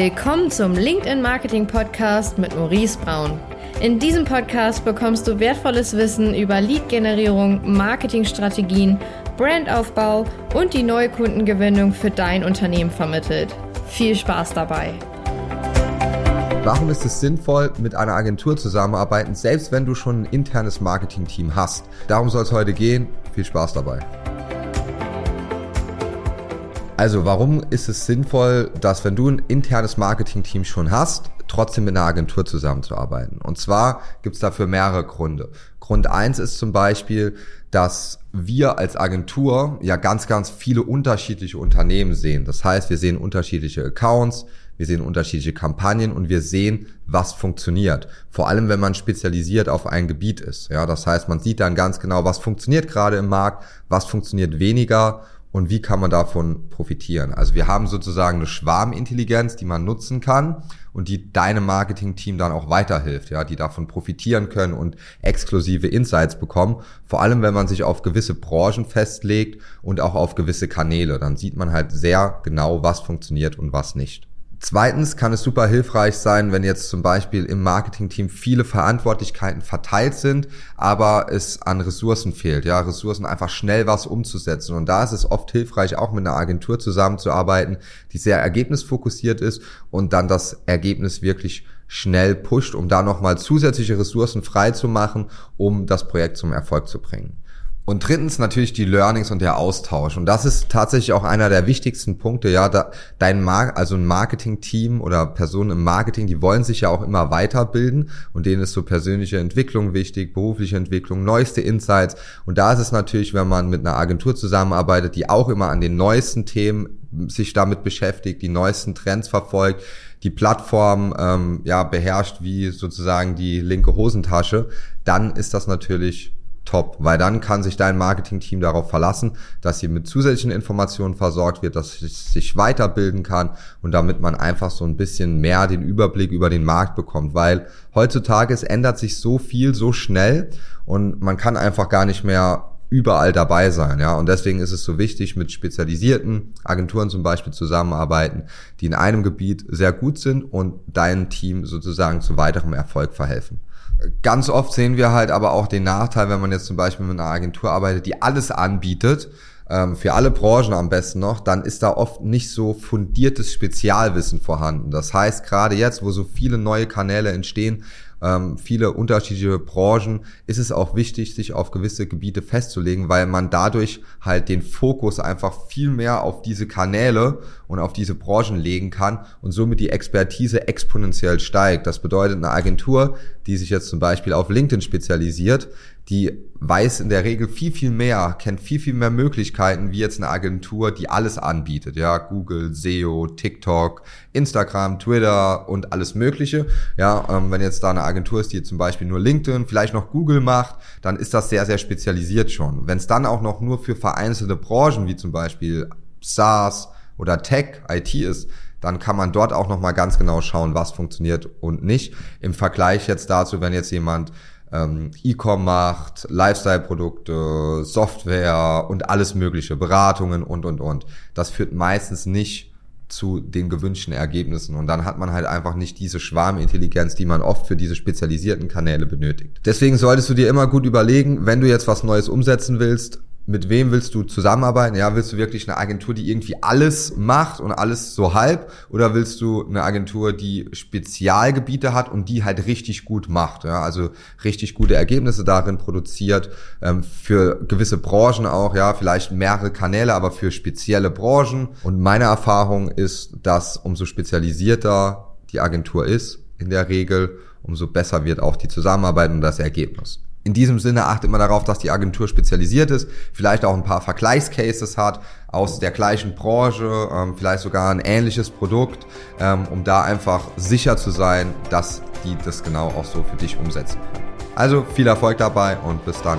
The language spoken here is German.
Willkommen zum LinkedIn Marketing Podcast mit Maurice Braun. In diesem Podcast bekommst du wertvolles Wissen über Lead-Generierung, Marketingstrategien, Brandaufbau und die neue Kundengewinnung für dein Unternehmen vermittelt. Viel Spaß dabei! Warum ist es sinnvoll, mit einer Agentur zusammenzuarbeiten, selbst wenn du schon ein internes Marketing-Team hast? Darum soll es heute gehen. Viel Spaß dabei. Also, warum ist es sinnvoll, dass wenn du ein internes Marketing-Team schon hast, trotzdem mit einer Agentur zusammenzuarbeiten? Und zwar gibt es dafür mehrere Gründe. Grund eins ist zum Beispiel, dass wir als Agentur ja ganz, ganz viele unterschiedliche Unternehmen sehen. Das heißt, wir sehen unterschiedliche Accounts, wir sehen unterschiedliche Kampagnen und wir sehen, was funktioniert. Vor allem, wenn man spezialisiert auf ein Gebiet ist. Ja, das heißt, man sieht dann ganz genau, was funktioniert gerade im Markt, was funktioniert weniger und wie kann man davon profitieren. Also wir haben sozusagen eine Schwarmintelligenz, die man nutzen kann und die deinem Marketing-Team dann auch weiterhilft, ja, die davon profitieren können und exklusive Insights bekommen. Vor allem, wenn man sich auf gewisse Branchen festlegt und auch auf gewisse Kanäle, dann sieht man halt sehr genau, was funktioniert und was nicht. Zweitens kann es super hilfreich sein, wenn jetzt zum Beispiel im Marketingteam viele Verantwortlichkeiten verteilt sind, aber es an Ressourcen fehlt, ja, Ressourcen einfach schnell was umzusetzen. Und da ist es oft hilfreich, auch mit einer Agentur zusammenzuarbeiten, die sehr ergebnisfokussiert ist und dann das Ergebnis wirklich schnell pusht, um da nochmal zusätzliche Ressourcen frei zu machen, um das Projekt zum Erfolg zu bringen. Und drittens natürlich die Learnings und der Austausch. Und das ist tatsächlich auch einer der wichtigsten Punkte, ja, da, dein Mar also ein Marketing-Team oder Personen im Marketing, die wollen sich ja auch immer weiterbilden und denen ist so persönliche Entwicklung wichtig, berufliche Entwicklung, neueste Insights. Und da ist es natürlich, wenn man mit einer Agentur zusammenarbeitet, die auch immer an den neuesten Themen sich damit beschäftigt, die neuesten Trends verfolgt, die Plattform ähm, ja beherrscht wie sozusagen die linke Hosentasche, dann ist das natürlich top, weil dann kann sich dein Marketing-Team darauf verlassen, dass sie mit zusätzlichen Informationen versorgt wird, dass es sich weiterbilden kann und damit man einfach so ein bisschen mehr den Überblick über den Markt bekommt, weil heutzutage es ändert sich so viel so schnell und man kann einfach gar nicht mehr überall dabei sein, ja. Und deswegen ist es so wichtig, mit spezialisierten Agenturen zum Beispiel zusammenarbeiten, die in einem Gebiet sehr gut sind und dein Team sozusagen zu weiterem Erfolg verhelfen. Ganz oft sehen wir halt aber auch den Nachteil, wenn man jetzt zum Beispiel mit einer Agentur arbeitet, die alles anbietet, ähm, für alle Branchen am besten noch, dann ist da oft nicht so fundiertes Spezialwissen vorhanden. Das heißt, gerade jetzt, wo so viele neue Kanäle entstehen, ähm, viele unterschiedliche Branchen, ist es auch wichtig, sich auf gewisse Gebiete festzulegen, weil man dadurch halt den Fokus einfach viel mehr auf diese Kanäle und auf diese Branchen legen kann und somit die Expertise exponentiell steigt. Das bedeutet, eine Agentur, die sich jetzt zum Beispiel auf LinkedIn spezialisiert, die weiß in der Regel viel, viel mehr, kennt viel, viel mehr Möglichkeiten, wie jetzt eine Agentur, die alles anbietet. Ja, Google, SEO, TikTok, Instagram, Twitter und alles Mögliche. Ja, ähm, wenn jetzt da eine Agentur ist, die zum Beispiel nur LinkedIn, vielleicht noch Google macht, dann ist das sehr, sehr spezialisiert schon. Wenn es dann auch noch nur für vereinzelte Branchen, wie zum Beispiel SaaS oder Tech, IT ist, dann kann man dort auch nochmal ganz genau schauen, was funktioniert und nicht. Im Vergleich jetzt dazu, wenn jetzt jemand ähm, E-Com macht, Lifestyle-Produkte, Software und alles mögliche, Beratungen und, und, und. Das führt meistens nicht zu den gewünschten Ergebnissen. Und dann hat man halt einfach nicht diese Schwarmintelligenz, die man oft für diese spezialisierten Kanäle benötigt. Deswegen solltest du dir immer gut überlegen, wenn du jetzt was Neues umsetzen willst, mit wem willst du zusammenarbeiten? Ja, willst du wirklich eine Agentur, die irgendwie alles macht und alles so halb? Oder willst du eine Agentur, die Spezialgebiete hat und die halt richtig gut macht? Ja, also richtig gute Ergebnisse darin produziert, ähm, für gewisse Branchen auch, ja, vielleicht mehrere Kanäle, aber für spezielle Branchen. Und meine Erfahrung ist, dass umso spezialisierter die Agentur ist, in der Regel, umso besser wird auch die Zusammenarbeit und das Ergebnis. In diesem Sinne achtet man darauf, dass die Agentur spezialisiert ist, vielleicht auch ein paar Vergleichscases hat aus der gleichen Branche, ähm, vielleicht sogar ein ähnliches Produkt, ähm, um da einfach sicher zu sein, dass die das genau auch so für dich umsetzen können. Also viel Erfolg dabei und bis dann.